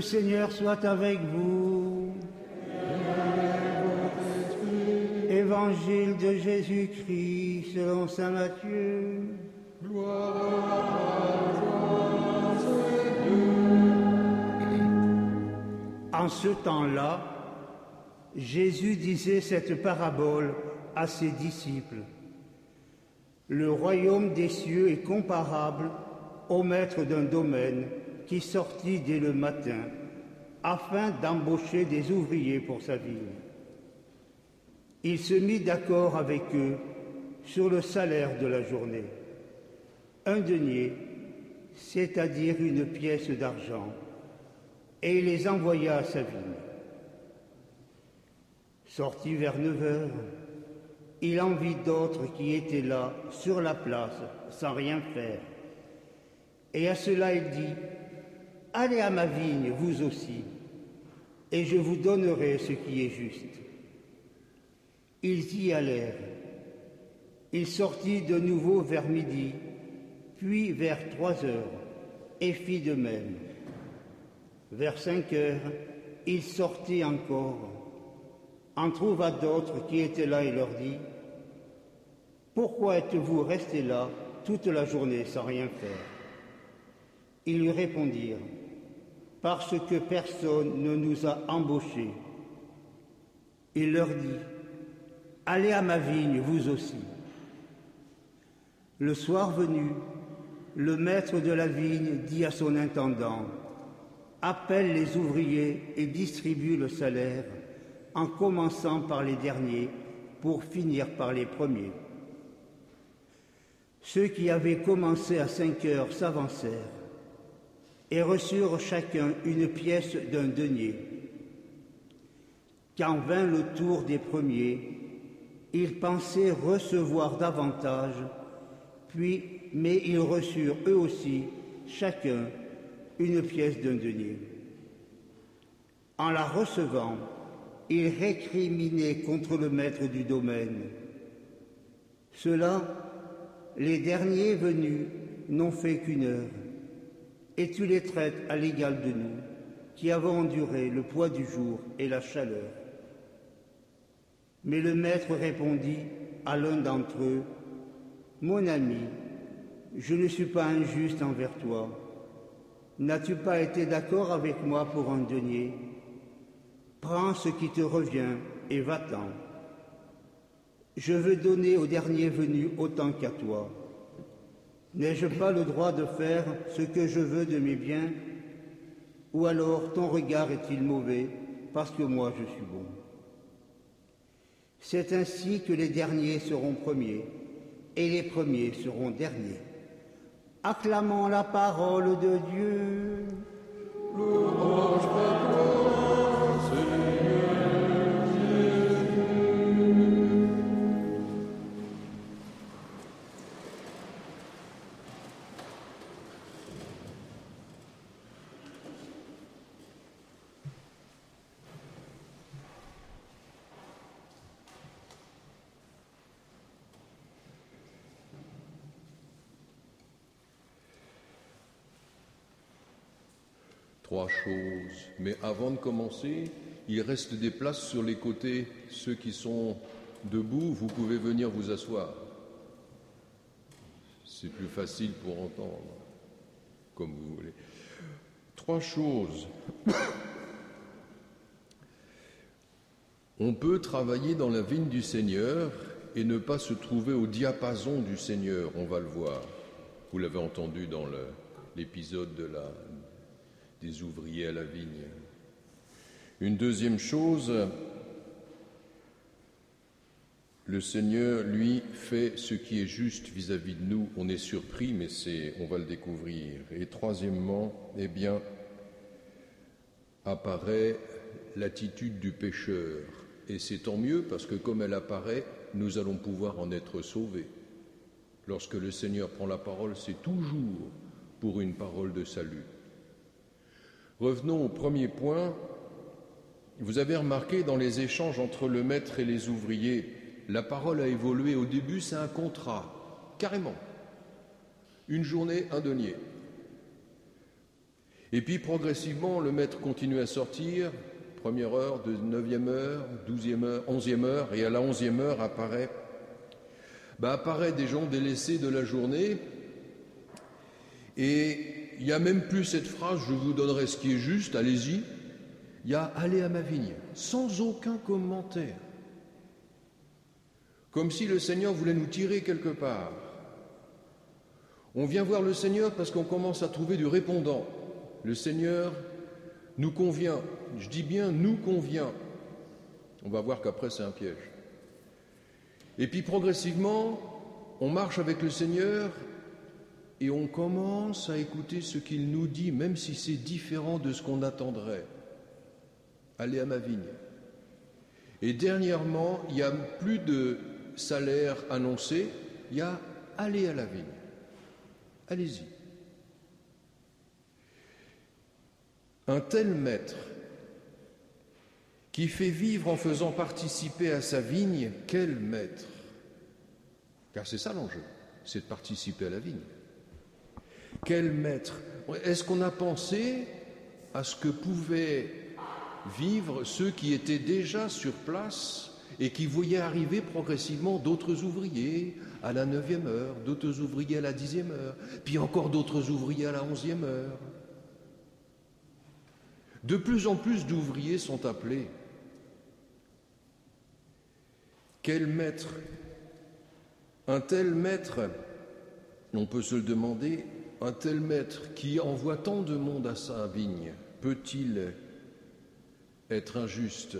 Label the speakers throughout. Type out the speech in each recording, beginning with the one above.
Speaker 1: Seigneur soit avec vous. Évangile de Jésus-Christ selon Saint Matthieu. En ce temps-là, Jésus disait cette parabole à ses disciples. Le royaume des cieux est comparable au maître d'un domaine qui sortit dès le matin afin d'embaucher des ouvriers pour sa ville. Il se mit d'accord avec eux sur le salaire de la journée. Un denier, c'est-à-dire une pièce d'argent, et il les envoya à sa ville. Sorti vers neuf heures, il en vit d'autres qui étaient là, sur la place, sans rien faire. Et à cela il dit, Allez à ma vigne, vous aussi, et je vous donnerai ce qui est juste. Ils y allèrent. Il sortit de nouveau vers midi, puis vers trois heures, et fit de même. Vers cinq heures, il sortit encore, en trouva d'autres qui étaient là et leur dit, Pourquoi êtes-vous restés là toute la journée sans rien faire? Ils lui répondirent, Parce que personne ne nous a embauchés. Il leur dit, Allez à ma vigne, vous aussi. Le soir venu, le maître de la vigne dit à son intendant, appelle les ouvriers et distribue le salaire, en commençant par les derniers pour finir par les premiers. Ceux qui avaient commencé à cinq heures s'avancèrent et reçurent chacun une pièce d'un denier. Quand vint le tour des premiers, ils pensaient recevoir davantage, puis, mais ils reçurent eux aussi, chacun, une pièce d'un denier. En la recevant, ils récriminaient contre le maître du domaine. Ceux-là, les derniers venus, n'ont fait qu'une heure, et tu les traites à l'égal de nous, qui avons enduré le poids du jour et la chaleur. Mais le maître répondit à l'un d'entre eux, Mon ami, je ne suis pas injuste envers toi. N'as-tu pas été d'accord avec moi pour un denier? Prends ce qui te revient et va-t'en. Je veux donner au dernier venu autant qu'à toi. N'ai-je pas le droit de faire ce que je veux de mes biens? Ou alors ton regard est-il mauvais parce que moi je suis bon? C'est ainsi que les derniers seront premiers et les premiers seront derniers. Acclamons la parole de Dieu.
Speaker 2: Trois choses. Mais avant de commencer, il reste des places sur les côtés. Ceux qui sont debout, vous pouvez venir vous asseoir. C'est plus facile pour entendre, comme vous voulez. Trois choses. On peut travailler dans la vigne du Seigneur et ne pas se trouver au diapason du Seigneur, on va le voir. Vous l'avez entendu dans l'épisode de la, des ouvriers à la vigne. Une deuxième chose, le Seigneur, lui, fait ce qui est juste vis-à-vis de nous. On est surpris, mais c'est, on va le découvrir. Et troisièmement, eh bien, apparaît l'attitude du pécheur. Et c'est tant mieux parce que comme elle apparaît, nous allons pouvoir en être sauvés. Lorsque le Seigneur prend la parole, c'est toujours pour une parole de salut. Revenons au premier point. Vous avez remarqué dans les échanges entre le maître et les ouvriers, la parole a évolué. Au début, c'est un contrat, carrément. Une journée, un denier. Et puis progressivement, le maître continue à sortir, première heure, de neuvième heure, douzième heure, onzième heure, et à la onzième heure apparaît, bah, apparaît des gens délaissés de la journée, et il n'y a même plus cette phrase je vous donnerai ce qui est juste, allez-y. Il y a allez à ma vigne, sans aucun commentaire. Comme si le Seigneur voulait nous tirer quelque part. On vient voir le Seigneur parce qu'on commence à trouver du répondant. Le Seigneur nous convient. Je dis bien nous convient. On va voir qu'après c'est un piège. Et puis progressivement, on marche avec le Seigneur et on commence à écouter ce qu'il nous dit, même si c'est différent de ce qu'on attendrait. Allez à ma vigne. Et dernièrement, il n'y a plus de salaire annoncé, il y a allez à la vigne. Allez-y. Un tel maître qui fait vivre en faisant participer à sa vigne, quel maître? Car c'est ça l'enjeu, c'est de participer à la vigne. Quel maître? Est-ce qu'on a pensé à ce que pouvaient vivre ceux qui étaient déjà sur place et qui voyaient arriver progressivement d'autres ouvriers à la neuvième heure, d'autres ouvriers à la dixième heure, puis encore d'autres ouvriers à la onzième heure? De plus en plus d'ouvriers sont appelés. Quel maître? Un tel maître, on peut se le demander, un tel maître qui envoie tant de monde à sa vigne, peut-il être injuste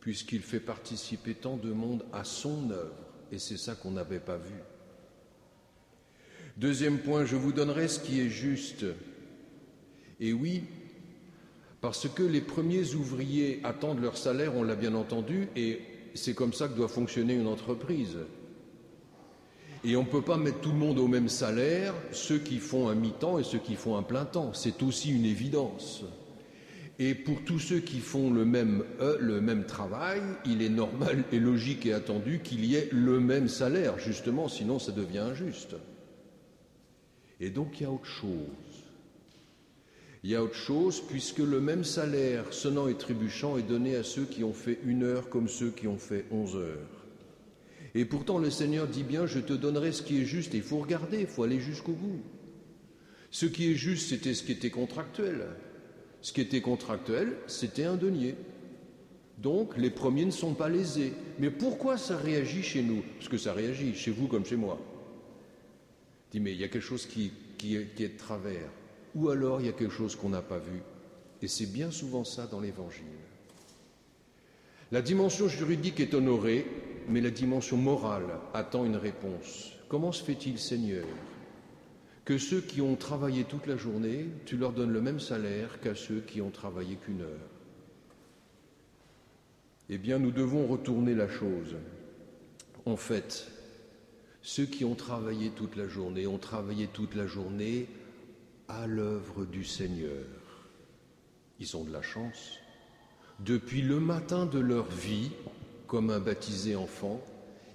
Speaker 2: puisqu'il fait participer tant de monde à son œuvre? Et c'est ça qu'on n'avait pas vu. Deuxième point, je vous donnerai ce qui est juste. Et oui, parce que les premiers ouvriers attendent leur salaire, on l'a bien entendu, et c'est comme ça que doit fonctionner une entreprise. Et on ne peut pas mettre tout le monde au même salaire, ceux qui font un mi-temps et ceux qui font un plein temps. C'est aussi une évidence. Et pour tous ceux qui font le même, euh, le même travail, il est normal et logique et attendu qu'il y ait le même salaire, justement, sinon ça devient injuste. Et donc il y a autre chose. Il y a autre chose puisque le même salaire sonnant et trébuchant est donné à ceux qui ont fait une heure comme ceux qui ont fait onze heures. Et pourtant, le Seigneur dit bien, je te donnerai ce qui est juste. Et il faut regarder, il faut aller jusqu'au bout. Ce qui est juste, c'était ce qui était contractuel. Ce qui était contractuel, c'était un denier. Donc, les premiers ne sont pas lésés. Mais pourquoi ça réagit chez nous? Parce que ça réagit chez vous comme chez moi. Dis, mais il y a quelque chose qui, qui est de travers. Ou alors il y a quelque chose qu'on n'a pas vu. Et c'est bien souvent ça dans l'Évangile. La dimension juridique est honorée, mais la dimension morale attend une réponse. Comment se fait-il, Seigneur, que ceux qui ont travaillé toute la journée, tu leur donnes le même salaire qu'à ceux qui ont travaillé qu'une heure? Eh bien, nous devons retourner la chose. En fait, ceux qui ont travaillé toute la journée ont travaillé toute la journée à l'œuvre du Seigneur. Ils ont de la chance. Depuis le matin de leur vie, comme un baptisé enfant,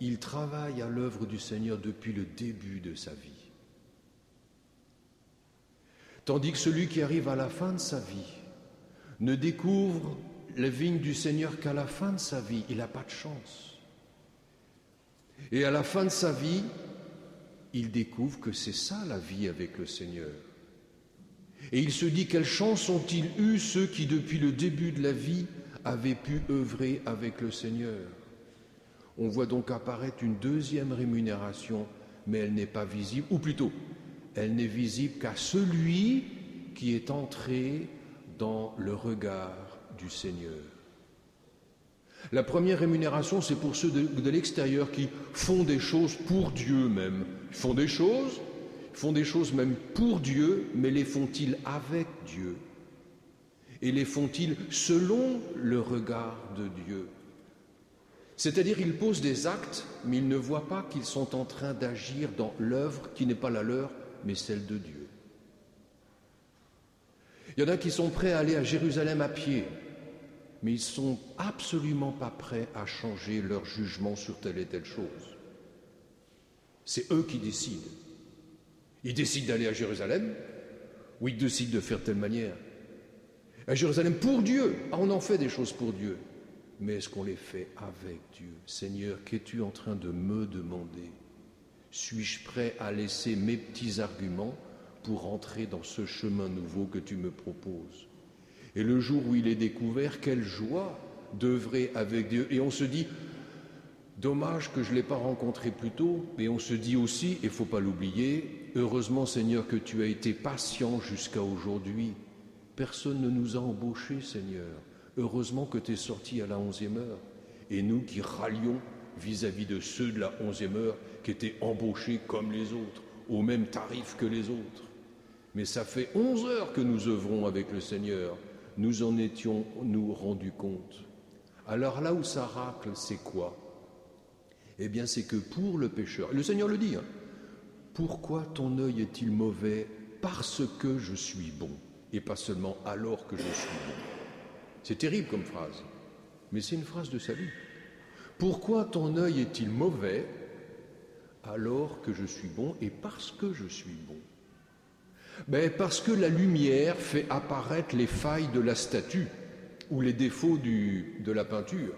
Speaker 2: il travaille à l'œuvre du Seigneur depuis le début de sa vie. Tandis que celui qui arrive à la fin de sa vie ne découvre les vignes du Seigneur qu'à la fin de sa vie, il n'a pas de chance. Et à la fin de sa vie, il découvre que c'est ça la vie avec le Seigneur. Et il se dit quelle chance ont-ils eu ceux qui depuis le début de la vie avait pu œuvrer avec le Seigneur. On voit donc apparaître une deuxième rémunération, mais elle n'est pas visible, ou plutôt, elle n'est visible qu'à celui qui est entré dans le regard du Seigneur. La première rémunération, c'est pour ceux de, de l'extérieur qui font des choses pour Dieu même. Ils font des choses, font des choses même pour Dieu, mais les font-ils avec Dieu? Et les font-ils selon le regard de Dieu? C'est-à-dire ils posent des actes, mais ils ne voient pas qu'ils sont en train d'agir dans l'œuvre qui n'est pas la leur, mais celle de Dieu. Il y en a qui sont prêts à aller à Jérusalem à pied, mais ils ne sont absolument pas prêts à changer leur jugement sur telle et telle chose. C'est eux qui décident. Ils décident d'aller à Jérusalem, ou il décide de faire telle manière. À Jérusalem, pour Dieu, ah, on en fait des choses pour Dieu. Mais est-ce qu'on les fait avec Dieu? Seigneur, qu'es-tu en train de me demander? Suis-je prêt à laisser mes petits arguments pour entrer dans ce chemin nouveau que tu me proposes? Et le jour où il est découvert, quelle joie d'œuvrer avec Dieu. Et on se dit, dommage que je ne l'ai pas rencontré plus tôt, mais on se dit aussi, et il ne faut pas l'oublier, heureusement Seigneur que tu as été patient jusqu'à aujourd'hui. Personne ne nous a embauchés, Seigneur. Heureusement que tu es sorti à la onzième heure. Et nous qui rallions vis-à-vis de ceux de la onzième heure qui étaient embauchés comme les autres, au même tarif que les autres. Mais ça fait onze heures que nous œuvrons avec le Seigneur. Nous en étions nous rendus compte. Alors là où ça racle, c'est quoi? Eh bien, c'est que pour le pécheur, le Seigneur le dit, hein, pourquoi ton œil est-il mauvais? Parce que je suis bon, et pas seulement alors que je suis bon. C'est terrible comme phrase, mais c'est une phrase de salut. Pourquoi ton œil est-il mauvais alors que je suis bon et parce que je suis bon? Ben Parce que la lumière fait apparaître les failles de la statue ou les défauts de la peinture.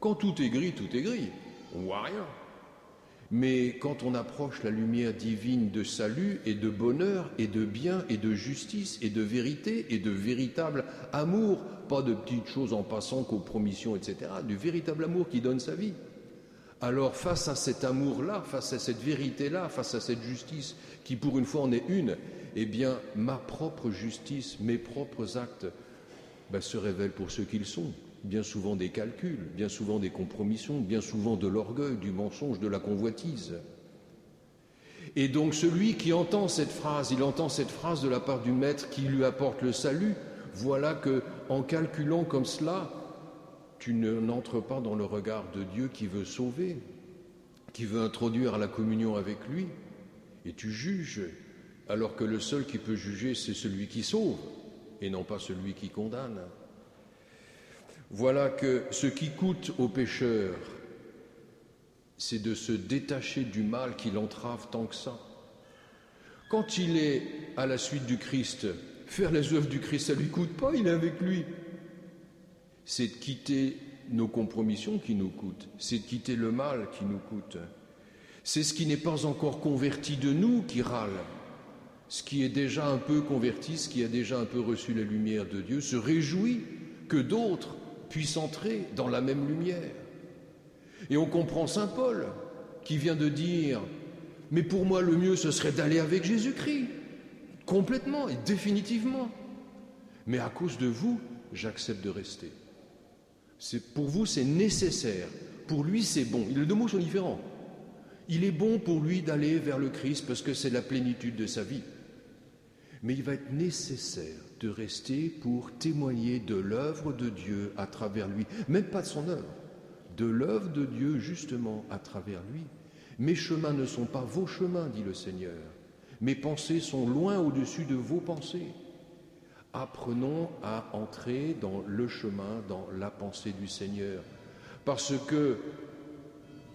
Speaker 2: Quand tout est gris, tout est gris. On voit rien. Mais quand on approche la lumière divine de salut et de bonheur et de bien et de justice et de vérité et de véritable amour, pas de petites choses en passant, compromission, etc., du véritable amour qui donne sa vie. Alors face à cet amour-là, face à cette vérité-là, face à cette justice qui pour une fois en est une, eh bien ma propre justice, mes propres actes ben, se révèlent pour ce qu'ils sont. Bien souvent des calculs, bien souvent des compromissions, bien souvent de l'orgueil, du mensonge, de la convoitise. Et donc celui qui entend cette phrase, il entend cette phrase de la part du maître qui lui apporte le salut. Voilà que, en calculant comme cela, tu n'entres pas dans le regard de Dieu qui veut sauver, qui veut introduire la communion avec lui, et tu juges, alors que le seul qui peut juger, c'est celui qui sauve et non pas celui qui condamne. Voilà que ce qui coûte au pécheur, c'est de se détacher du mal qui l'entrave tant que ça. Quand il est à la suite du Christ, faire les œuvres du Christ, ça ne lui coûte pas, il est avec lui. C'est de quitter nos compromissions qui nous coûtent, c'est de quitter le mal qui nous coûte. C'est ce qui n'est pas encore converti de nous qui râle ce qui est déjà un peu converti, ce qui a déjà un peu reçu la lumière de Dieu, se réjouit que d'autres puissent entrer dans la même lumière. Et on comprend Saint Paul qui vient de dire, mais pour moi le mieux ce serait d'aller avec Jésus-Christ, complètement et définitivement. Mais à cause de vous, j'accepte de rester. pour vous, c'est nécessaire. Pour lui, c'est bon. Les deux mots sont différents. Il est bon pour lui d'aller vers le Christ parce que c'est la plénitude de sa vie mais il va être nécessaire de rester pour témoigner de l'œuvre de Dieu à travers lui, même pas de son œuvre, de l'œuvre de Dieu justement à travers lui. Mes chemins ne sont pas vos chemins, dit le Seigneur. Mes pensées sont loin au-dessus de vos pensées. Apprenons à entrer dans le chemin, dans la pensée du Seigneur. Parce que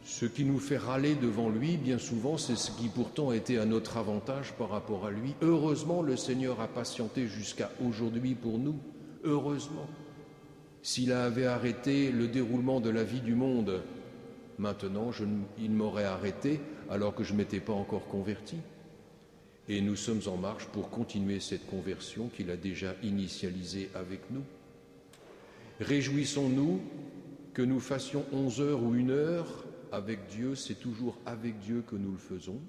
Speaker 2: ce qui nous fait râler devant lui, bien souvent, c'est ce qui pourtant été à notre avantage par rapport à lui. Heureusement, le Seigneur a patienté jusqu'à aujourd'hui pour nous. Heureusement. S'il avait arrêté le déroulement de la vie du monde, maintenant, il m'aurait arrêté alors que je ne m'étais pas encore converti. Et nous sommes en marche pour continuer cette conversion qu'il a déjà initialisée avec nous. Réjouissons-nous que nous fassions onze heures ou une heure avec Dieu, c'est toujours avec Dieu que nous le faisons.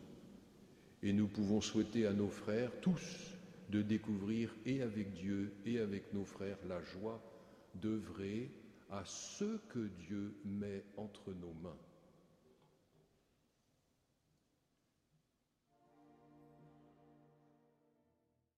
Speaker 2: Et nous pouvons souhaiter à nos frères, tous, de découvrir et avec Dieu et avec nos frères la joie d'œuvrer à ce que Dieu met entre nos mains.